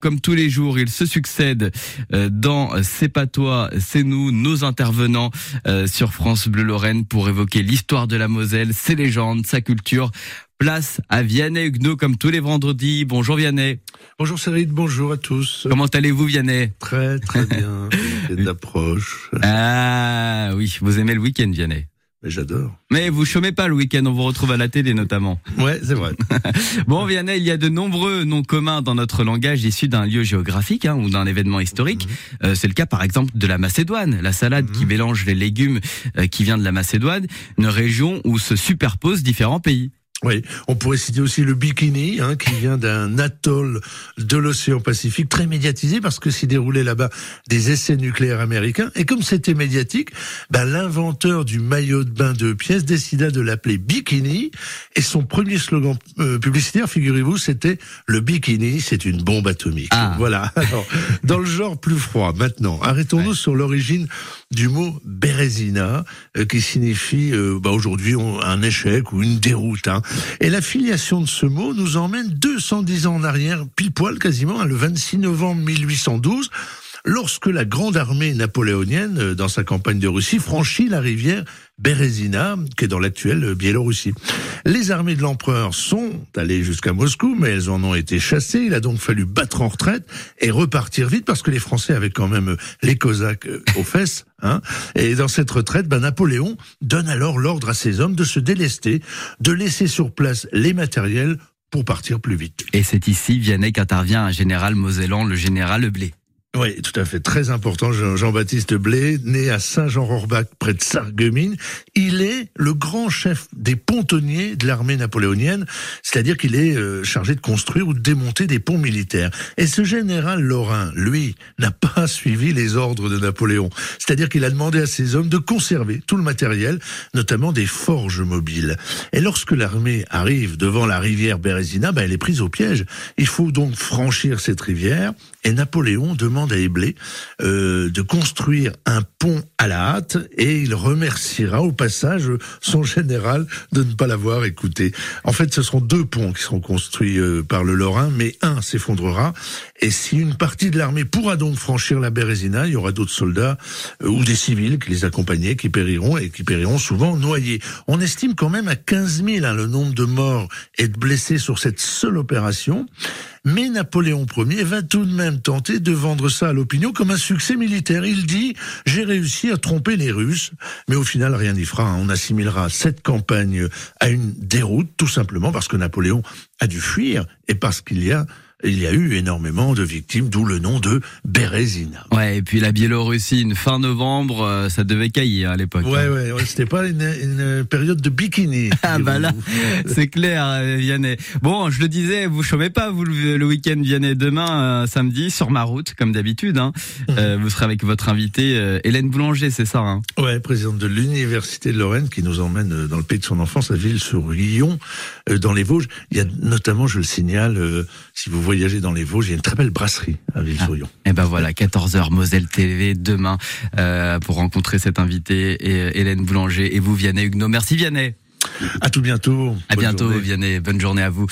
Comme tous les jours, ils se succèdent euh, dans C'est pas toi, c'est nous, nos intervenants euh, sur France Bleu Lorraine pour évoquer l'histoire de la Moselle, ses légendes, sa culture. Place à Vianney Huguenot comme tous les vendredis. Bonjour Vianney. Bonjour Cyril, bonjour à tous. Comment allez-vous Vianney? Très très bien. d'approche. Ah oui, vous aimez le week-end Vianney mais j'adore. Mais vous chômez pas le week-end, on vous retrouve à la télé notamment. Ouais, c'est vrai. bon, Vianney, il y a de nombreux noms communs dans notre langage issus d'un lieu géographique hein, ou d'un événement historique. Mhm. Euh, c'est le cas par exemple de la Macédoine, la salade qui mhm. mélange les légumes euh, qui vient de la Macédoine, une région où se superposent différents pays. Oui, on pourrait citer aussi le bikini, hein, qui vient d'un atoll de l'océan Pacifique, très médiatisé parce que s'y déroulaient là-bas des essais nucléaires américains. Et comme c'était médiatique, ben, l'inventeur du maillot de bain de pièces décida de l'appeler bikini. Et son premier slogan euh, publicitaire, figurez-vous, c'était le bikini, c'est une bombe atomique. Ah. Voilà. Alors, dans le genre plus froid, maintenant, arrêtons-nous sur l'origine du mot Bérésina, euh, qui signifie euh, bah, aujourd'hui un échec ou une déroute. Hein. Et la filiation de ce mot nous emmène 210 ans en arrière, pile poil quasiment, hein, le 26 novembre 1812 lorsque la grande armée napoléonienne, euh, dans sa campagne de Russie, franchit la rivière Bérésina, qui est dans l'actuelle Biélorussie. Les armées de l'empereur sont allées jusqu'à Moscou, mais elles en ont été chassées. Il a donc fallu battre en retraite et repartir vite parce que les Français avaient quand même les Cosaques euh, aux fesses. Hein et dans cette retraite, ben, Napoléon donne alors l'ordre à ses hommes de se délester, de laisser sur place les matériels pour partir plus vite. Et c'est ici, Vianney, qu'intervient un général mosellan, le général Blé. Oui, tout à fait. Très important. Jean-Baptiste Blé, né à Saint-Jean-Rorbach, près de Sarreguemines. Il est le grand chef des pontonniers de l'armée napoléonienne. C'est-à-dire qu'il est euh, chargé de construire ou de démonter des ponts militaires. Et ce général Lorrain, lui, n'a pas suivi les ordres de Napoléon. C'est-à-dire qu'il a demandé à ses hommes de conserver tout le matériel, notamment des forges mobiles. Et lorsque l'armée arrive devant la rivière Bérésina, ben, elle est prise au piège. Il faut donc franchir cette rivière. Et Napoléon demande euh, de construire un pont à la hâte et il remerciera au passage son général de ne pas l'avoir écouté. En fait, ce seront deux ponts qui seront construits euh, par le Lorrain, mais un s'effondrera. Et si une partie de l'armée pourra donc franchir la Bérésina, il y aura d'autres soldats euh, ou des civils qui les accompagnaient, qui périront et qui périront souvent noyés. On estime quand même à 15 000 hein, le nombre de morts et de blessés sur cette seule opération. Mais Napoléon Ier va tout de même tenter de vendre ça à l'opinion comme un succès militaire. Il dit j'ai réussi à tromper les Russes, mais au final rien n'y fera. On assimilera cette campagne à une déroute, tout simplement parce que Napoléon a dû fuir et parce qu'il y a il y a eu énormément de victimes, d'où le nom de Bérésina. Ouais, et puis la Biélorussie, une fin novembre, euh, ça devait cailler à l'époque. Ouais, hein. ouais, ouais c'était pas une, une, période de bikini. ah bah là, c'est clair, euh, Vianney. Bon, je le disais, vous chômez pas, vous le, week-end Vianney demain, euh, samedi, sur ma route, comme d'habitude. Hein. Mhm. vous serez avec votre invitée Hélène Boulanger, c'est ça hein Ouais, présidente de l'université de Lorraine, qui nous emmène dans le pays de son enfance, à Ville-sur-Lyon, dans les Vosges. Il y a notamment, je le signale, si vous voyager dans les Vosges, il y a une très belle brasserie à ville sur et ah, ben voilà, 14h Moselle TV demain euh, pour rencontrer cette invitée et euh, Hélène Boulanger et vous Vianney Huguenot. Merci Vianney. À tout bientôt. À bientôt Vianney. Bonne journée à vous.